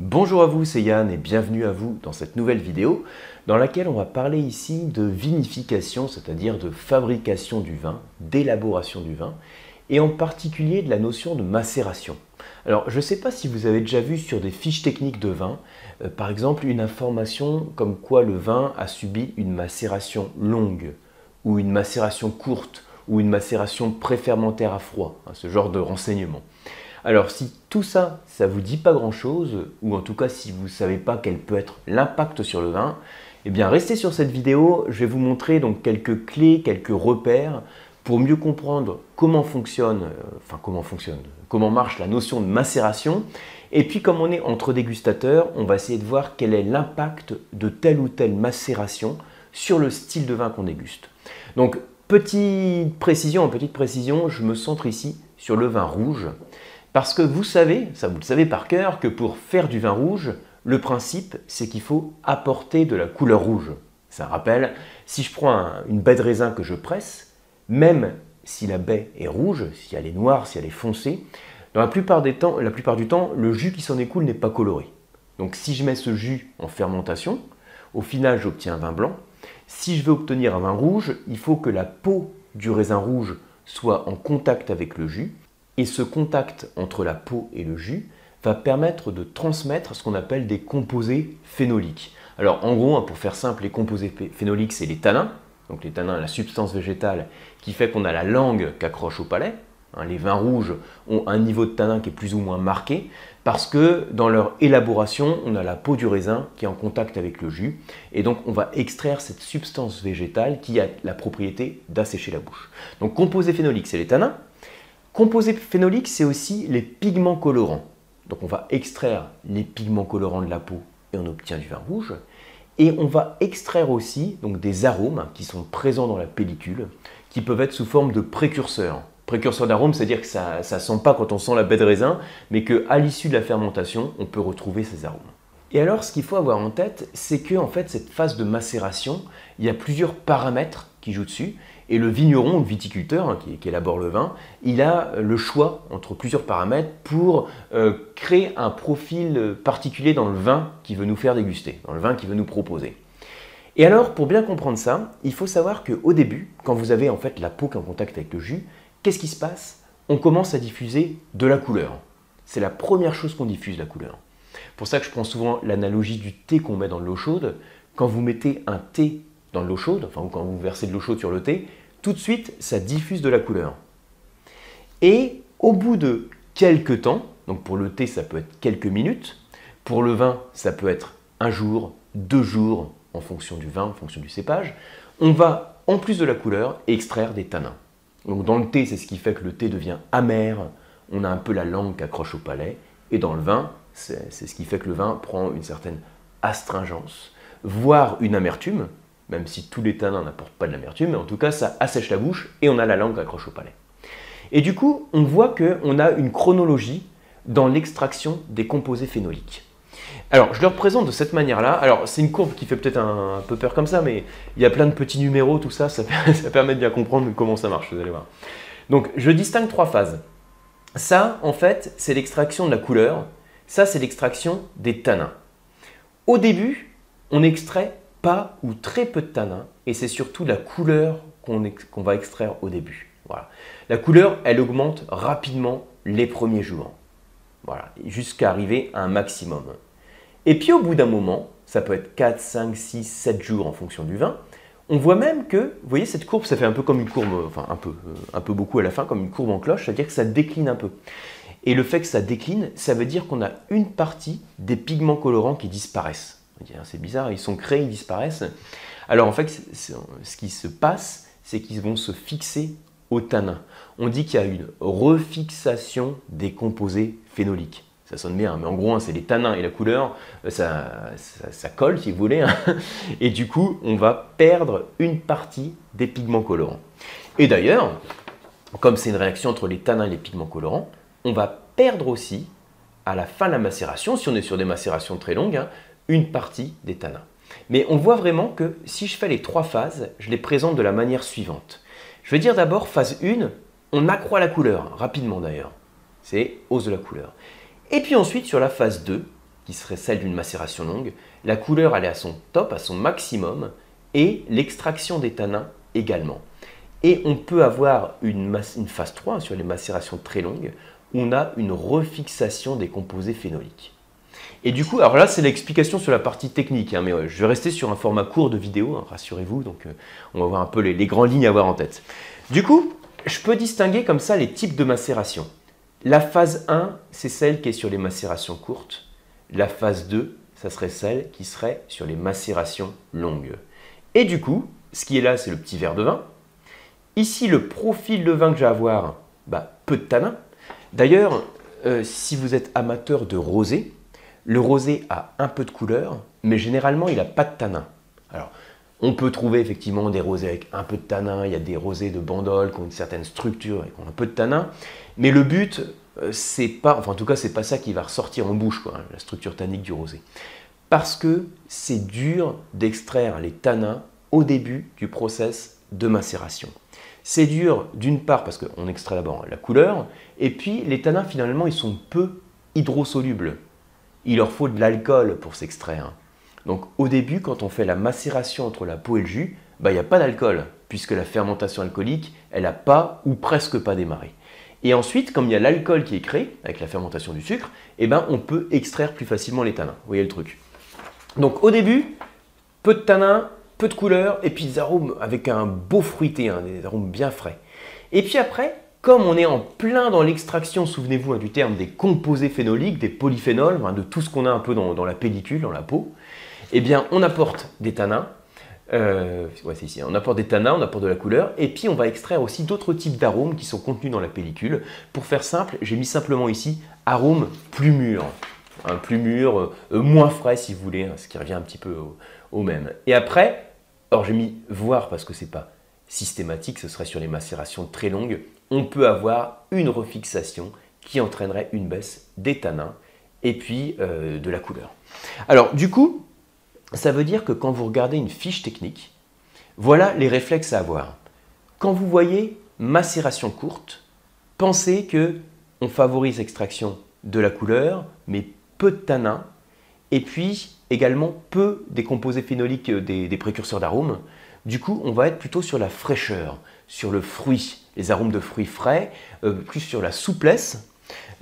Bonjour à vous, c'est Yann et bienvenue à vous dans cette nouvelle vidéo dans laquelle on va parler ici de vinification, c'est-à-dire de fabrication du vin, d'élaboration du vin et en particulier de la notion de macération. Alors je ne sais pas si vous avez déjà vu sur des fiches techniques de vin, euh, par exemple une information comme quoi le vin a subi une macération longue ou une macération courte ou une macération préfermentaire à froid, hein, ce genre de renseignements. Alors si tout ça, ça vous dit pas grand-chose, ou en tout cas si vous ne savez pas quel peut être l'impact sur le vin, eh bien restez sur cette vidéo, je vais vous montrer donc quelques clés, quelques repères pour mieux comprendre comment fonctionne, euh, enfin comment fonctionne, comment marche la notion de macération, et puis comme on est entre dégustateurs, on va essayer de voir quel est l'impact de telle ou telle macération sur le style de vin qu'on déguste. Donc petite précision, petite précision, je me centre ici sur le vin rouge. Parce que vous savez, ça vous le savez par cœur, que pour faire du vin rouge, le principe, c'est qu'il faut apporter de la couleur rouge. Ça rappelle, si je prends une baie de raisin que je presse, même si la baie est rouge, si elle est noire, si elle est foncée, dans la plupart, des temps, la plupart du temps, le jus qui s'en écoule n'est pas coloré. Donc si je mets ce jus en fermentation, au final j'obtiens un vin blanc. Si je veux obtenir un vin rouge, il faut que la peau du raisin rouge soit en contact avec le jus et ce contact entre la peau et le jus va permettre de transmettre ce qu'on appelle des composés phénoliques. Alors en gros, hein, pour faire simple, les composés phénoliques, c'est les tanins. Donc les tanins, la substance végétale qui fait qu'on a la langue qu'accroche au palais. Hein, les vins rouges ont un niveau de tanin qui est plus ou moins marqué parce que dans leur élaboration, on a la peau du raisin qui est en contact avec le jus et donc on va extraire cette substance végétale qui a la propriété d'assécher la bouche. Donc composés phénoliques, c'est les tanins. Composés phénoliques, c'est aussi les pigments colorants. Donc on va extraire les pigments colorants de la peau et on obtient du vin rouge. Et on va extraire aussi donc, des arômes qui sont présents dans la pellicule, qui peuvent être sous forme de précurseurs. Précurseur d'arômes, c'est-à-dire que ça ne sent pas quand on sent la baie de raisin, mais qu'à l'issue de la fermentation, on peut retrouver ces arômes. Et alors, ce qu'il faut avoir en tête, c'est que en fait, cette phase de macération, il y a plusieurs paramètres qui jouent dessus. Et le vigneron, le viticulteur hein, qui, élabore le vin, il a le choix entre plusieurs paramètres pour euh, créer un profil particulier dans le vin qu'il veut nous faire déguster, dans le vin qu'il veut nous proposer. Et alors, pour bien comprendre ça, il faut savoir qu'au début, quand vous avez en fait la peau qui est en contact avec le jus, qu'est-ce qui se passe? On commence à diffuser de la couleur. C'est la première chose qu'on diffuse, la couleur. Pour ça que je prends souvent l'analogie du thé qu'on met dans l'eau chaude. Quand vous mettez un thé dans l'eau chaude, enfin quand vous versez de l'eau chaude sur le thé, tout de suite ça diffuse de la couleur. Et au bout de quelques temps, donc pour le thé ça peut être quelques minutes, pour le vin ça peut être un jour, deux jours en fonction du vin, en fonction du cépage, on va en plus de la couleur extraire des tanins. Donc dans le thé c'est ce qui fait que le thé devient amer, on a un peu la langue qui accroche au palais, et dans le vin c'est ce qui fait que le vin prend une certaine astringence, voire une amertume, même si tous les tanins n'apportent pas de l'amertume, mais en tout cas ça assèche la bouche et on a la langue accroche au palais. Et du coup, on voit qu'on a une chronologie dans l'extraction des composés phénoliques. Alors, je le représente de cette manière-là. Alors, c'est une courbe qui fait peut-être un, peu peur comme ça, mais il y a plein de petits numéros, tout ça, ça, ça permet de bien comprendre comment ça marche, vous allez voir. Donc, je distingue trois phases. Ça, en fait, c'est l'extraction de la couleur. Ça, c'est l'extraction des tanins. Au début, on extrait pas ou très peu de tanins et c'est surtout la couleur qu'on va extraire au début. La couleur, elle augmente rapidement les premiers jours. Jusqu'à arriver à un maximum. Et puis au bout d'un moment, ça peut être 4, 5, 6, 7 jours en fonction du vin, on voit même que, vous voyez, cette courbe, ça fait un peu comme une courbe, enfin un peu, euh, un peu beaucoup à la fin, comme une courbe en cloche, c'est-à-dire que ça décline un peu. Et le fait que ça décline, ça veut dire qu'on a une partie des pigments colorants qui disparaissent. Hein, c'est bizarre, ils sont créés, ils disparaissent. Alors en fait, ce qui se passe, c'est qu'ils vont se fixer au tanin. On dit qu'il y a une refixation des composés phénoliques. Ça sonne bien, mais en gros, hein, c'est les tanins et la couleur, euh, ça, colle si vous voulez. Hein. Et du coup, on va perdre une partie des pigments colorants. Et d'ailleurs, comme c'est une réaction entre les tanins et les pigments colorants, on va perdre aussi, à la fin de la macération, si on est sur des macérations très longues, une partie des tanins. Mais on voit vraiment que si je fais les trois phases, je les présente de la manière suivante. Je vais dire d'abord phase 1, on accroît la couleur, rapidement d'ailleurs. C'est hausse de la couleur. Et puis ensuite, sur la phase 2, qui serait celle d'une macération longue, la couleur elle est à son top, à son maximum, et l'extraction des tanins également. Et on peut avoir une, une phase 3 sur les macérations très longues, où on a une refixation des composés phénoliques. Et du coup, alors là, c'est l'explication sur la partie technique, hein, mais je vais rester sur un format court de vidéo, hein, rassurez-vous, donc euh, on va voir un peu les, grandes lignes à avoir en tête. Du coup, je peux distinguer comme ça les types de macération. La phase 1, c'est celle qui est sur les macérations courtes. La phase 2, ça serait celle qui serait sur les macérations longues. Et du coup, ce qui est là, c'est le petit verre de vin. Ici, le profil de vin que j'ai à avoir, bah, peu de tanin. D'ailleurs, euh, si vous êtes amateur de rosé, le rosé a un peu de couleur, mais généralement il n'a pas de tanin. Alors, on peut trouver effectivement des rosés avec un peu de tanin, il y a des rosés de bandol qui ont une certaine structure et qui ont un peu de tanin, mais le but, euh, c'est pas, enfin en tout cas, c'est pas ça qui va ressortir en bouche, quoi, la structure tannique du rosé. Parce que c'est dur d'extraire les tanins au début du process de macération. C'est dur d'une part parce qu'on extrait d'abord la couleur, et puis les tanins finalement ils sont peu hydrosolubles il leur faut de l'alcool pour s'extraire. Donc au début, quand on fait la macération entre la peau et le jus, bah, il n'y a pas d'alcool, puisque la fermentation alcoolique, elle n'a pas ou presque pas démarré. Et ensuite, comme il y a l'alcool qui est créé avec la fermentation du sucre, eh ben, on peut extraire plus facilement les tanins. Vous voyez le truc. Donc au début, peu de tanins, peu de couleurs, et puis des arômes avec un beau fruité, hein, des arômes bien frais. Et puis après, comme on est en plein dans l'extraction, souvenez-vous hein, du terme des composés phénoliques, des polyphénols, de tout ce qu'on a un peu dans, la pellicule, dans la peau, eh bien on apporte des tanins, euh, hein, on apporte des tanins, on apporte de la couleur, et puis on va extraire aussi d'autres types d'arômes qui sont contenus dans la pellicule. Pour faire simple, j'ai mis simplement ici arômes plus mûrs, plus mûr, euh, moins frais si vous voulez, hein, ce qui revient un petit peu au, au même. Et après, alors j'ai mis voir parce que c'est pas systématique, ce serait sur les macérations très longues, on peut avoir une refixation qui entraînerait une baisse des tanins et puis euh, de la couleur. Alors du coup, ça veut dire que quand vous regardez une fiche technique, voilà les réflexes à avoir. Quand vous voyez macération courte, pensez que on favorise l'extraction de la couleur, mais peu de tanins, et puis également peu des composés phénoliques euh, des précurseurs d'arômes. Du coup, on va être plutôt sur la fraîcheur, sur le fruit, les arômes de fruits frais, euh, plus sur la souplesse.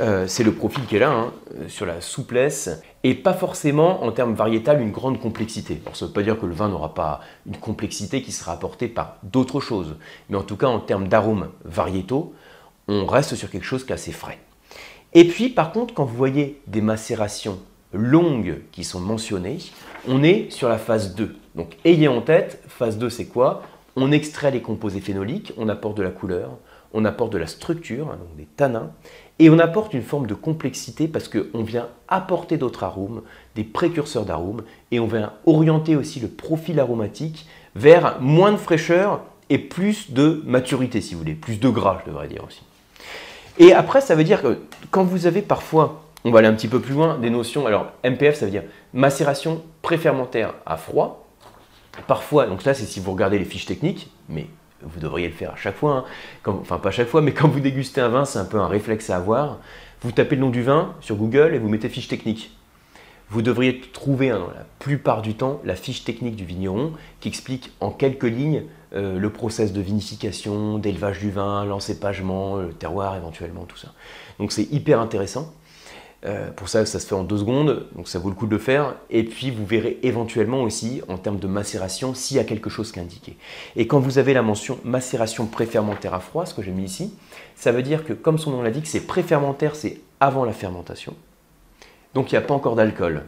Euh, c'est le profil qui est là, hein, euh, sur la souplesse, et pas forcément en termes variétal une grande complexité. Alors, ça ne veut pas dire que le vin n'aura pas une complexité qui sera apportée par d'autres choses, mais en tout cas en termes d'arômes variétaux, on reste sur quelque chose qui est assez frais. Et puis par contre, quand vous voyez des macérations longues qui sont mentionnées, on est sur la phase 2. Donc ayez en tête, phase 2 c'est quoi? On extrait les composés phénoliques, on apporte de la couleur, on apporte de la structure, donc des tanins, et on apporte une forme de complexité parce qu'on vient apporter d'autres arômes, des précurseurs d'arômes, et on vient orienter aussi le profil aromatique vers moins de fraîcheur et plus de maturité, si vous voulez, plus de gras, je devrais dire aussi. Et après, ça veut dire que quand vous avez parfois on va aller un petit peu plus loin, des notions. Alors, MPF, ça veut dire macération préfermentaire à froid. Parfois, donc là, c'est si vous regardez les fiches techniques, mais vous devriez le faire à chaque fois. Hein. enfin, pas à chaque fois, mais quand vous dégustez un vin, c'est un peu un réflexe à avoir. Vous tapez le nom du vin sur Google et vous mettez fiche technique. Vous devriez trouver, hein, la plupart du temps, la fiche technique du vigneron qui explique en quelques lignes euh, le process de vinification, d'élevage du vin, l'encépagement, le terroir éventuellement, tout ça. Donc c'est hyper intéressant. Euh, pour ça, ça se fait en deux secondes, donc ça vaut le coup de le faire. Et puis, vous verrez éventuellement aussi, en termes de macération, s'il y a quelque chose qui est indiqué. Et quand vous avez la mention macération préfermentaire à froid, ce que j'ai mis ici, ça veut dire que, comme son nom l'indique, c'est préfermentaire, c'est avant la fermentation. Donc, il n'y a pas encore d'alcool.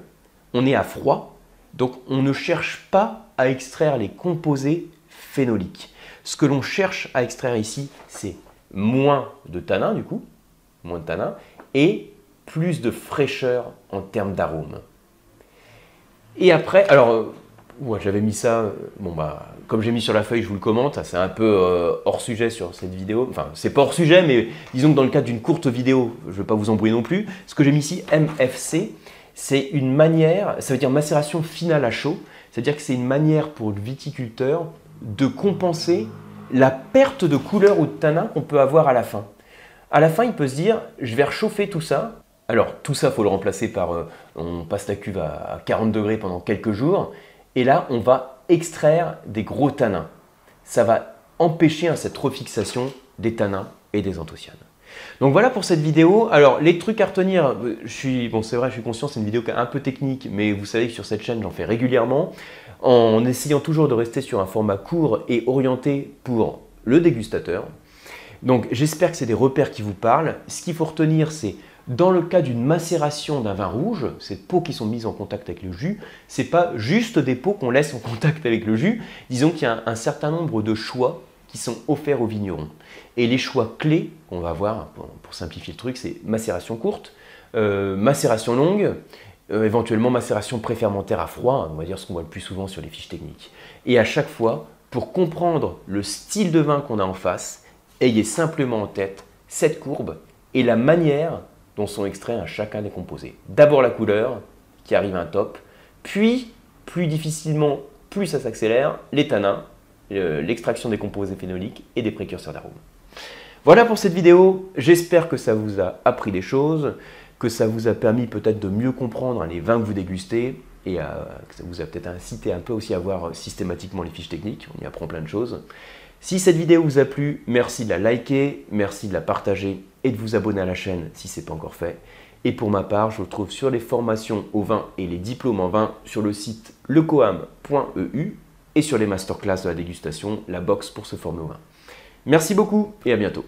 On est à froid, donc on ne cherche pas à extraire les composés phénoliques. Ce que l'on cherche à extraire ici, c'est moins de tanin, du coup, moins de tanin, et plus de fraîcheur en termes d'arôme. Et après, alors, euh, j'avais mis ça, euh, bah, comme j'ai mis sur la feuille, je vous le commente, c'est un peu euh, hors sujet sur cette vidéo. Enfin, c'est pas hors sujet, mais disons que dans le cadre d'une courte vidéo, je ne vais pas vous embrouiller non plus. Ce que j'ai mis ici, MFC, c'est une manière, ça veut dire macération finale à chaud, c'est-à-dire que c'est une manière pour le viticulteur de compenser la perte de couleur ou de tanin qu'on peut avoir à la fin. À la fin, il peut se dire, je vais réchauffer tout ça, Alors tout ça, faut le remplacer par, euh, on passe la cuve à 40 degrés pendant quelques jours, et là, on va extraire des gros tanins. Ça va empêcher hein, cette refixation des tanins et des anthocyanes. Donc voilà pour cette vidéo. Alors les trucs à retenir, euh, je suis, bon c'est vrai, je suis conscient, c'est une vidéo un peu technique, mais vous savez que sur cette chaîne j'en fais régulièrement, en essayant toujours de rester sur un format court et orienté pour le dégustateur. Donc j'espère que c'est des repères qui vous parlent. Ce qu'il faut retenir, c'est dans le cas d'une macération d'un vin rouge, ces peaux qui sont mises en contact avec le jus, c'est pas juste des peaux qu'on laisse en contact avec le jus. Disons qu'il y a un certain nombre de choix qui sont offerts aux vignerons. Et les choix clés qu'on va voir, pour, simplifier le truc, c'est macération courte, euh, macération longue, euh, éventuellement macération préfermentaire à froid, on va dire ce qu'on voit le plus souvent sur les fiches techniques. Et à chaque fois, pour comprendre le style de vin qu'on a en face, ayez simplement en tête cette courbe et la manière sont extraits à chacun des composés. D'abord la couleur, qui arrive à un top, puis, plus difficilement, plus ça s'accélère, les tanins, l'extraction des composés phénoliques et des précurseurs d'arômes. Voilà pour cette vidéo, j'espère que ça vous a appris des choses, que ça vous a permis peut-être de mieux comprendre les vins que vous dégustez et que ça vous a peut-être incité un peu aussi à voir systématiquement les fiches techniques, on y apprend plein de choses. Si cette vidéo vous a plu, merci de la liker, merci de la partager et de vous abonner à la chaîne si ce n'est pas encore fait. Et pour ma part, je vous retrouve sur les formations au vin et les diplômes en vin sur le site lecoam.eu et sur les masterclass de la dégustation, la box pour se former au vin. Merci beaucoup et à bientôt.